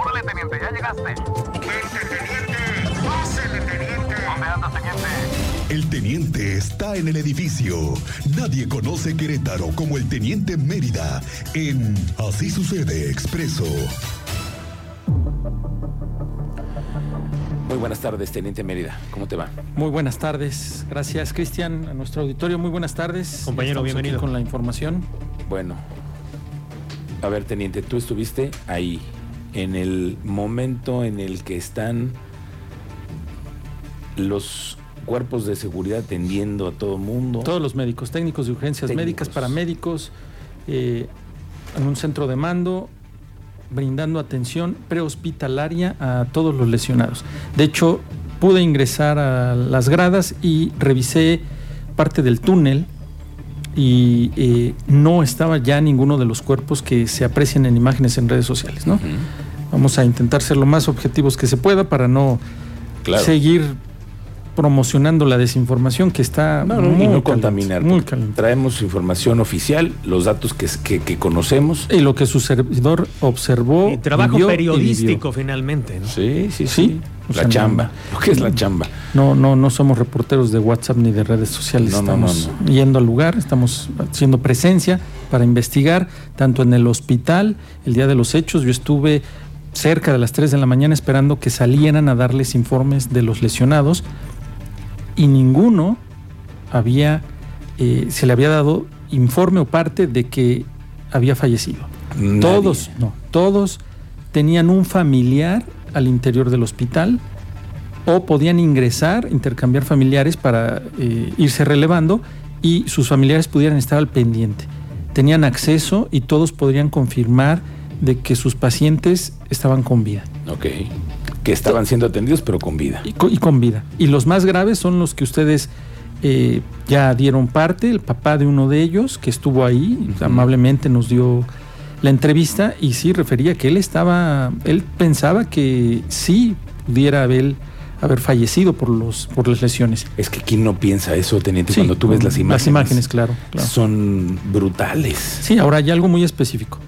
Órale, teniente, ya llegaste. Vente, teniente. Pásele, teniente. ¿Dónde andas, teniente? El teniente está en el edificio. Nadie conoce Querétaro como el teniente Mérida en Así sucede expreso. Muy buenas tardes, Teniente Mérida. ¿Cómo te va? Muy buenas tardes. Gracias, Cristian, a nuestro auditorio. Muy buenas tardes. Compañero, Estamos aquí bienvenido. con la información. Bueno, a ver, Teniente, tú estuviste ahí, en el momento en el que están los cuerpos de seguridad atendiendo a todo mundo. Todos los médicos, técnicos de urgencias Técnicos. médicas, paramédicos, eh, en un centro de mando, brindando atención prehospitalaria a todos los lesionados. De hecho, pude ingresar a las gradas y revisé parte del túnel y eh, no estaba ya ninguno de los cuerpos que se aprecian en imágenes en redes sociales, ¿no? Vamos a intentar ser lo más objetivos que se pueda para no Claro. seguir promocionando la desinformación que está No, no, muy y no contaminar. muy caliente. Traemos información oficial, los datos que, que- que conocemos. Y lo que su servidor observó. Y trabajo vivió periodístico finalmente, ¿no? Sí, sí, sí. Sí, o La chamba. no- Lo que es la chamba. No, no, no somos reporteros de WhatsApp ni de redes sociales. No, no, no, estamos no. yendo al lugar, estamos haciendo presencia para investigar, tanto en el hospital, el día de los hechos. Yo estuve cerca de las 3 de la mañana esperando que salieran a darles informes de los lesionados y ninguno había, eh, se le había dado informe o parte de que había fallecido. Nadie. Todos, no, todos tenían un familiar al interior del hospital o podían ingresar, intercambiar familiares para eh, irse relevando y sus familiares pudieran estar al pendiente. Tenían acceso y todos podrían confirmar de que sus pacientes estaban con vida. Ok. Que estaban siendo atendidos, pero con vida. Y co- y con vida. Y los más graves son los que ustedes eh, ya dieron parte, el papá de uno de ellos que estuvo ahí, amablemente nos dio la entrevista y sí refería que él estaba, él pensaba que sí pudiera haber, haber fallecido por, los, por las lesiones. Es que quién no piensa eso, teniente, Sí, cuando tú ves las imágenes. Las imágenes, claro. claro. Son brutales. Sí, ahora hay algo muy específico.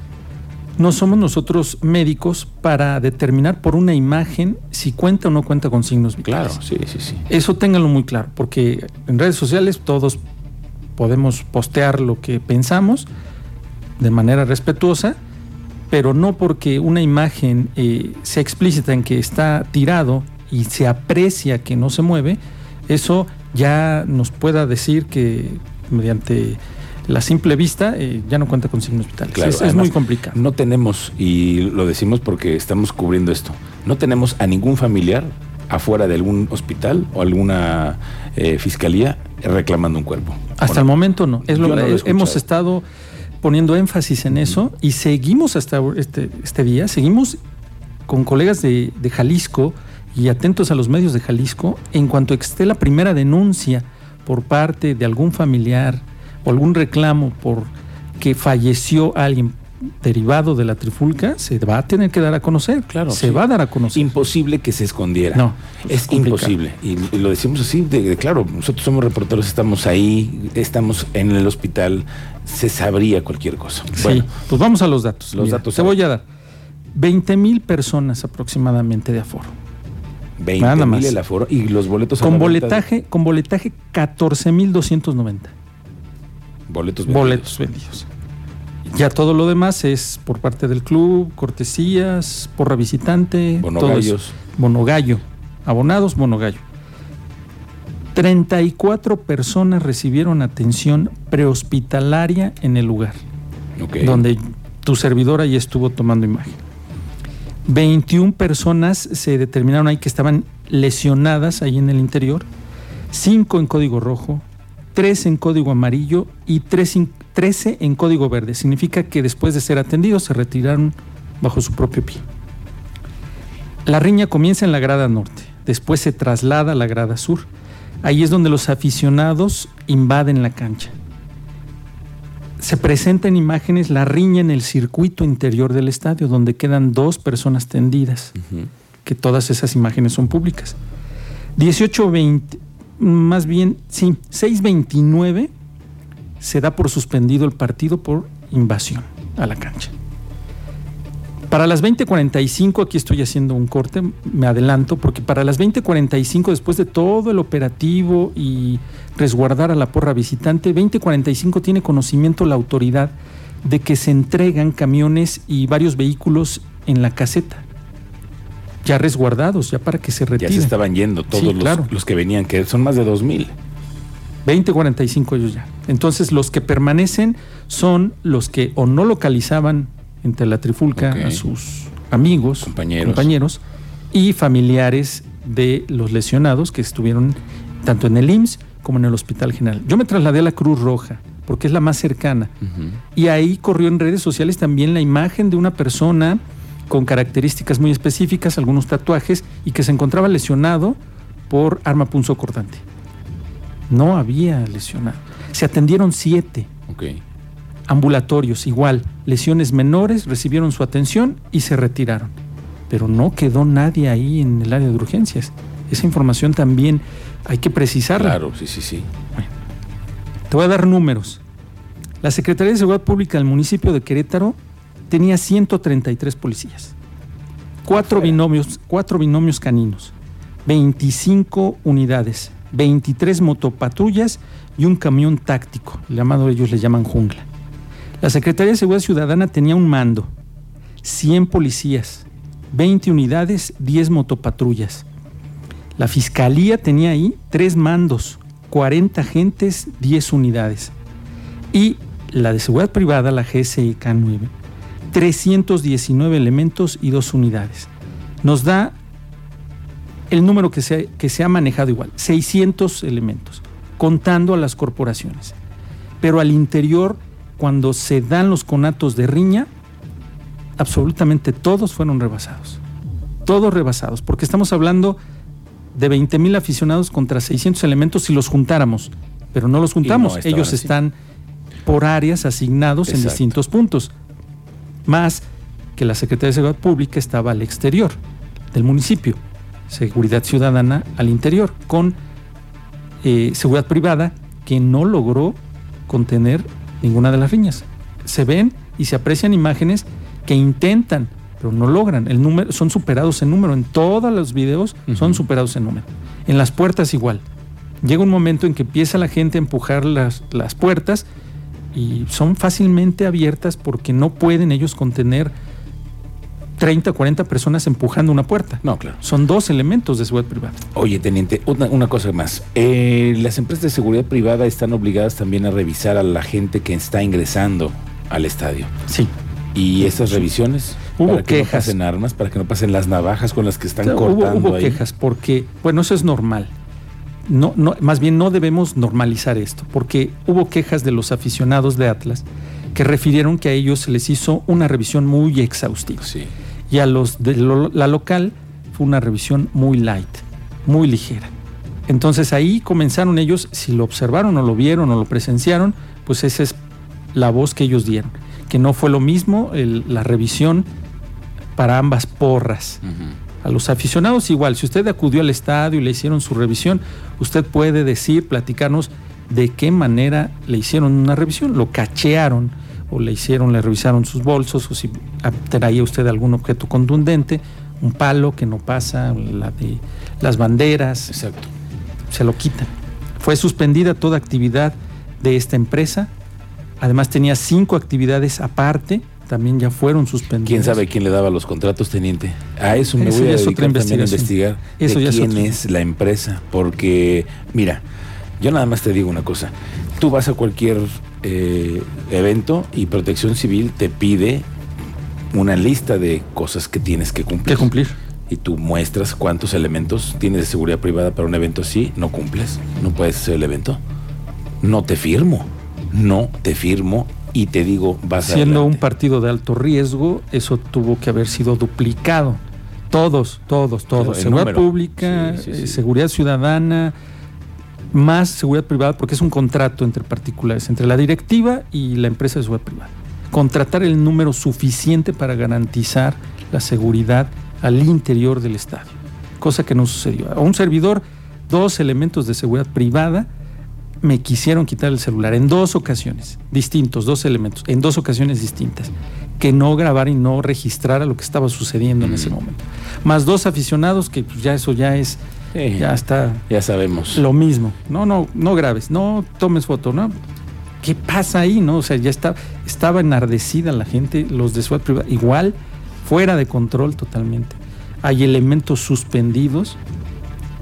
No somos nosotros médicos para determinar por una imagen si cuenta o no cuenta con signos Claro, vitales. sí, sí, sí. Eso ténganlo muy claro, porque en redes sociales todos podemos postear lo que pensamos de manera respetuosa, pero no porque una imagen eh, sea explícita en que está tirado y se aprecia que no se mueve, eso ya nos pueda decir que mediante la simple vista eh, ya no cuenta con signos vitales. Claro, es, muy complicado. No tenemos, y lo decimos porque estamos cubriendo esto, no tenemos a ningún familiar afuera de algún hospital o alguna eh, fiscalía reclamando un cuerpo. Hasta Bueno, el momento no. Es lo, no lo hemos estado poniendo énfasis en eso y seguimos hasta este, este día, seguimos con colegas de, de Jalisco y atentos a los medios de Jalisco en cuanto esté la primera denuncia por parte de algún familiar o algún reclamo por que falleció alguien derivado de la trifulca, se va a tener que dar a conocer. Claro, se sí. va a dar a conocer. Imposible que se escondiera. No, es imposible. Y, y lo decimos así, de, de- claro, nosotros somos reporteros, estamos ahí, estamos en el hospital, se sabría cualquier cosa. Sí, pues vamos a los datos. Los datos, Te voy a dar 20 mil personas aproximadamente de aforo. 20 nada mil el aforo y los boletos Con boletaje, con boletaje 14 mil 290 Boletos vendidos. boletos vendidos. Ya todo lo demás es por parte del club, cortesías, porra visitante. Bonogallos. Bonogallo. Abonados, bonogallo. 34 personas recibieron atención prehospitalaria en el lugar. Donde tu servidora ya estuvo tomando imagen. 21 personas se determinaron ahí que estaban lesionadas ahí en el interior, 5 en código rojo, 3 en código amarillo y 3 in- 13 en código verde. Significa que después de ser atendidos se retiraron bajo su propio pie. La riña comienza en la grada norte, después se traslada a la grada sur. Ahí es donde los aficionados invaden la cancha se presenta en imágenes la riña en el circuito interior del estadio, donde quedan dos personas tendidas, que todas esas imágenes son públicas. 18-20, más bien, sí, 6-29 se da por suspendido el partido por invasión a la cancha. Para las 20:45, aquí estoy haciendo un corte, me adelanto, porque para las 20:45, después de todo el operativo y resguardar a la porra visitante, 20:45 tiene conocimiento la autoridad de que se entregan camiones y varios vehículos en la caseta, ya resguardados, ya para que se Ya retiren. se estaban yendo todos Sí, los, claro. los que venían, que son más de 2000. 20:45 ellos ya. Entonces los que permanecen son los que o no localizaban entre la trifulca a sus amigos, Compañeros. compañeros y familiares de los lesionados que estuvieron tanto en el IMSS como en el Hospital General. Yo me trasladé a la Cruz Roja porque es la más cercana y ahí corrió en redes sociales también la imagen de una persona con características muy específicas, algunos tatuajes y que se encontraba lesionado por arma punzocortante. No había lesionado. Se atendieron siete ambulatorios, igual, lesiones menores, recibieron su atención y se retiraron. Pero no quedó nadie ahí en el área de urgencias. Esa información también hay que precisarla. Claro, sí, sí, sí. Te voy a dar números. La Secretaría de Seguridad Pública del municipio de Querétaro tenía 133 policías, cuatro binomios, cuatro binomios caninos, 25 unidades, 23 motopatrullas y un camión táctico, llamado ellos le llaman jungla. La Secretaría de Seguridad Ciudadana tenía un mando, 100 policías, 20 unidades, 10 motopatrullas. La Fiscalía tenía ahí tres mandos, 40 agentes, 10 unidades. Y la de seguridad privada, la GSIK 9, 319 elementos y dos unidades. Nos da el número que se, que se ha manejado igual, 600 elementos, contando a las corporaciones. Pero al interior, cuando se dan los conatos de riña, absolutamente todos fueron rebasados. Todos rebasados, porque estamos hablando de 20 mil aficionados contra 600 elementos si los juntáramos, pero no los juntamos. Ellos así. están por áreas asignados en distintos puntos. Más que la Secretaría de Seguridad Pública estaba al exterior del municipio, Seguridad Ciudadana al interior, con eh, seguridad privada que no logró contener ninguna de las riñas. Se ven y se aprecian imágenes que intentan, pero no logran. El número, son superados en número. En todos los videos son superados en número. En las puertas igual. Llega un momento en que empieza la gente a empujar las, las puertas y son fácilmente abiertas porque no pueden ellos contener 30 o 40 personas empujando una puerta. No, claro. Son dos elementos de seguridad privada. Oye, teniente, una, una cosa más. Eh, las empresas de seguridad privada están obligadas también a revisar a la gente que está ingresando al estadio. Sí. Y esas revisiones, Hubo para que quejas. no pasen armas, para que no pasen las navajas con las que están O sea, hubo, cortando hubo ahí. quejas porque, bueno, eso es normal. No, no, más bien no debemos normalizar esto, porque hubo quejas de los aficionados de Atlas que refirieron que a ellos se les hizo una revisión muy exhaustiva. Sí. Y a los de lo- la local fue una revisión muy light, muy ligera. Entonces ahí comenzaron ellos, si lo observaron o lo vieron o lo presenciaron, pues esa es la voz que ellos dieron. Que no fue lo mismo el- la revisión para ambas porras. A los aficionados igual, si usted acudió al estadio y le hicieron su revisión, usted puede decir, platicarnos de qué manera le hicieron una revisión. Lo cachearon o le hicieron, le revisaron sus bolsos o si traía usted algún objeto contundente, un palo que no pasa, la de las banderas, Exacto. se lo quitan. Fue suspendida toda actividad de esta empresa. Además tenía cinco actividades aparte, también ya fueron suspendidas. ¿Quién sabe quién le daba los contratos, teniente? A eso me Eso voy a dedicar otra también a investigar Eso de ya quién es la empresa. Porque, mira, yo nada más te digo una cosa. Tú vas a cualquier eh, evento y Protección Civil te pide una lista de cosas que tienes que cumplir. que cumplir. Y tú muestras cuántos elementos tienes de seguridad privada para un evento así, no cumples, no puedes hacer el evento. No te firmo, no te firmo y te digo, vas Siendo un partido de alto riesgo, eso tuvo que haber sido duplicado. Todos, todos, todos. Claro, seguridad número. pública, Sí, sí, eh, sí. seguridad ciudadana, más seguridad privada, porque es un contrato entre particulares, entre la directiva y la empresa de seguridad privada. Contratar el número suficiente para garantizar la seguridad al interior del estadio, cosa que no sucedió. A un servidor, dos elementos de seguridad privada me quisieron quitar el celular en dos ocasiones, distintos, dos elementos, en dos ocasiones distintas. que no grabara y no registrara lo que estaba sucediendo en ese momento. Más dos aficionados que pues, ya eso ya es, Sí, ya está ya sabemos. lo mismo. No, no, no grabes, no tomes foto, ¿no? ¿Qué pasa ahí, no? O sea, ya está, estaba enardecida la gente, los de SWAT privada, igual, fuera de control totalmente. Hay elementos suspendidos,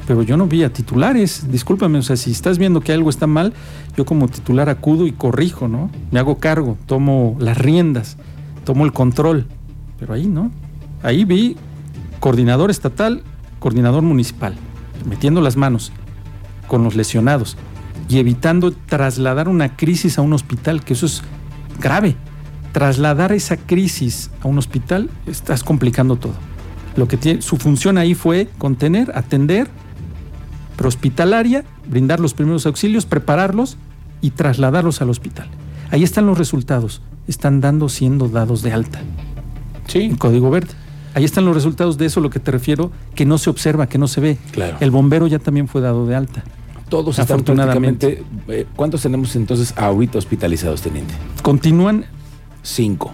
pero yo no vi a titulares. Discúlpame, o sea, si estás viendo que algo está mal, yo como titular acudo y corrijo, ¿no? Me hago cargo, tomo las riendas, tomo el control. Pero ahí no. Ahí vi coordinador estatal, coordinador municipal, metiendo las manos con los lesionados y evitando trasladar una crisis a un hospital, que eso es grave. Trasladar esa crisis a un hospital, estás complicando todo. Lo que tiene, su función ahí fue contener, atender, prehospitalaria, brindar los primeros auxilios, prepararlos y trasladarlos al hospital. Ahí están los resultados. Están dando, siendo dados de alta Sí, en código verde. Ahí están los resultados de eso, lo que te refiero, que no se observa, que no se ve. Claro. El bombero ya también fue dado de alta. todos están afortunadamente. prácticamente. eh, ¿Cuántos tenemos entonces ahorita hospitalizados, teniente? Continúan, Cinco.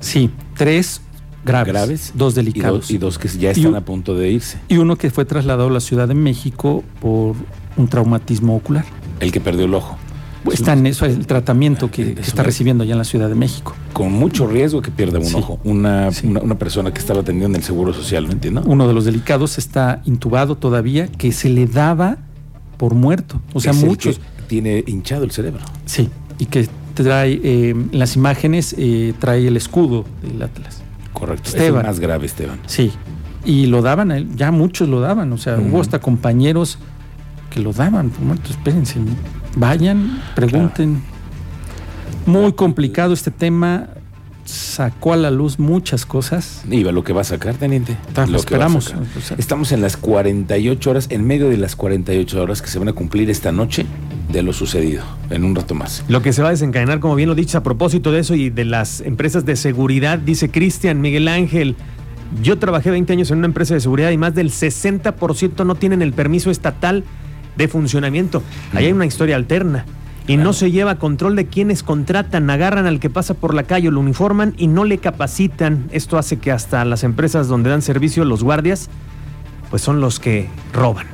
sí, tres graves, Graves. dos Y delicados. dos, y dos que ya están un- a punto de irse. y uno que fue trasladado a la Ciudad de México por un traumatismo ocular. El que perdió el ojo. Está en eso, el tratamiento que, que Es está recibiendo allá en la Ciudad de México. Con mucho riesgo que pierda un Sí. ojo. Una, Sí. una, una persona que estaba atendiendo en el Seguro Social, ¿no entiendo? Uno de los delicados está intubado todavía, que se le daba por muerto. O sea, Es el muchos. que tiene hinchado el cerebro. Sí, y que trae, eh, en las imágenes eh, trae el escudo del Atlas. Correcto. Es Esteban. el más grave, Esteban. Sí, y lo daban, ya muchos lo daban, o sea, hubo hasta compañeros que lo daban por muerto. Espérense, vayan, pregunten. Muy complicado este tema, sacó a la luz muchas cosas. Y lo que va a sacar, teniente. Ta- Lo que va a esperamos. sacar. Estamos en las 48 horas, en medio de las 48 horas que se van a cumplir esta noche de lo sucedido, en un rato más. Lo que se va a desencadenar, como bien lo dices, a propósito de eso y de las empresas de seguridad, dice Cristian Miguel Ángel. Yo trabajé 20 años en una empresa de seguridad y más del 60% no tienen el permiso estatal de funcionamiento. Ahí hay una historia alterna. Y Claro. no se lleva control de quienes contratan, agarran al que pasa por la calle, lo uniforman y no le capacitan. Esto hace que hasta las empresas donde dan servicio los guardias, pues son los que roban.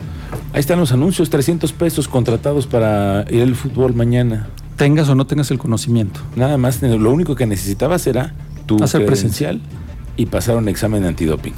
Ahí están los anuncios, 300 pesos contratados para ir al fútbol mañana. tengas o no tengas el conocimiento. Nada más, lo único que necesitabas era tu Hacer credencial y pasar un examen antidoping.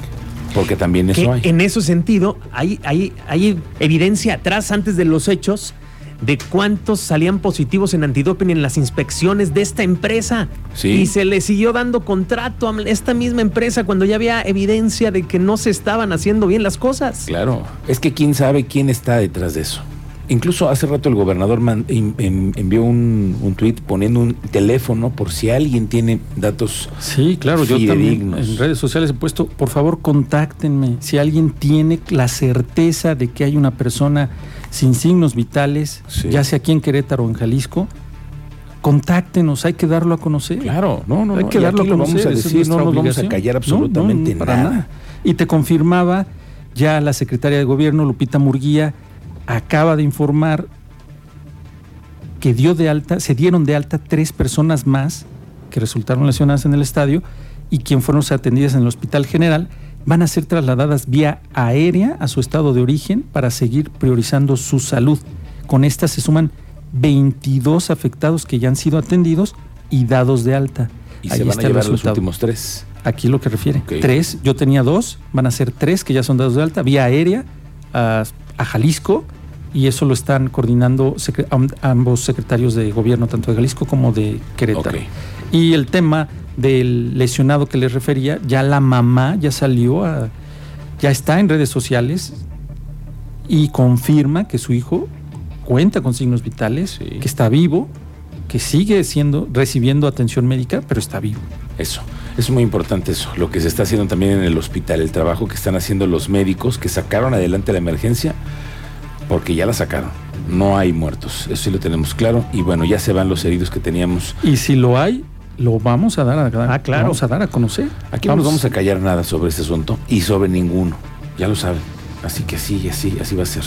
Porque también que eso hay. en ese sentido hay, hay, hay evidencia atrás, antes de los hechos, de cuántos salían positivos en antidoping en las inspecciones de esta empresa. Sí. Y se le siguió dando contrato a esta misma empresa cuando ya había evidencia de que no se estaban haciendo bien las cosas. Claro, es que quién sabe quién está detrás de eso. Incluso hace rato el gobernador man- en- en- envió un, un tuit poniendo un teléfono por si alguien tiene datos. Sí, claro, yo también en redes sociales he puesto, por favor, contáctenme. Si alguien tiene la certeza de que hay una persona sin signos vitales, Sí. ya sea aquí en Querétaro o en Jalisco, contáctenos, hay que darlo a conocer. Claro, no, no, hay no, que y darlo a conocer. vamos a es decir, nuestra no nos vamos a callar No, absolutamente no, para nada. Y te confirmaba ya la secretaria de gobierno, Lupita Murguía, acaba de informar que dio de alta, se dieron de alta tres personas más que resultaron lesionadas en el estadio y quien fueron atendidas en el Hospital General van a ser trasladadas vía aérea a su estado de origen para seguir priorizando su salud. Con estas se suman 22 afectados que ya han sido atendidos y dados de alta. Y Ahí se van a está el llevar los últimos tres. Aquí lo que refiere. Tres, yo tenía dos, van a ser tres que ya son dados de alta, vía aérea a, a Jalisco, y eso lo están coordinando ambos secretarios de gobierno, tanto de Jalisco como de Querétaro. Y el tema del lesionado que les refería, ya la mamá ya salió a, ya está en redes sociales y confirma que su hijo cuenta con signos vitales, Sí. que está vivo, que sigue siendo, recibiendo atención médica, pero está vivo. Eso, es muy importante eso, lo que se está haciendo también en el hospital, el trabajo que están haciendo los médicos que sacaron adelante la emergencia, porque ya la sacaron. No hay muertos, eso sí lo tenemos claro. Y bueno, ya se van los heridos que teníamos. Y si lo hay, lo vamos a dar a, Ah, claro. vamos a dar a conocer. Aquí no nos vamos a callar nada sobre este asunto y sobre ninguno, ya lo saben. Así que así, así, así va a ser.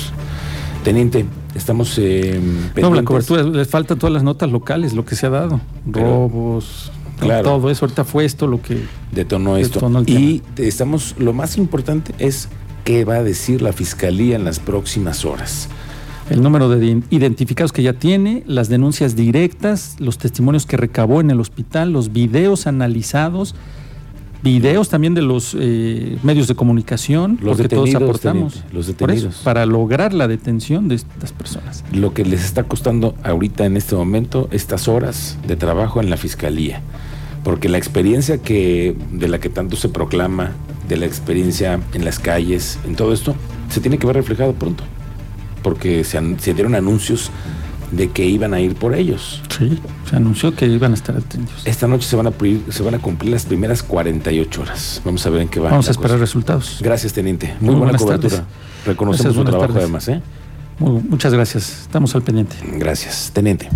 Teniente, estamos eh, No, la cobertura, les faltan todas las notas locales, lo que se ha dado. Pero- Robos, Claro. todo eso. Ahorita fue esto lo que detonó esto. Detonó el y estamos, lo más importante es qué va a decir la fiscalía en las próximas horas. El número de ident- identificados que ya tiene, las denuncias directas, los testimonios que recabó en el hospital, los videos analizados, videos también de los eh, medios de comunicación, Los porque todos aportamos. teniente, los Por eso, detenidos. para lograr la detención de estas personas. Lo que les está costando ahorita en este momento estas horas de trabajo en la fiscalía. Porque la experiencia que de la que tanto se proclama, de la experiencia en las calles, en todo esto, se tiene que ver reflejado pronto. Porque se, dieron anuncios de que iban a ir por ellos. Sí, se anunció que iban a estar atentos. Esta noche se van a, se van a cumplir las primeras 48 horas. Vamos a ver en qué va. Vamos a esperar cosa. resultados. Gracias, teniente. Muy Muy, buena cobertura. tardes. Reconocemos Gracias, su trabajo tardes. además, ¿eh? Muy- muchas gracias. Estamos al pendiente. Gracias, teniente.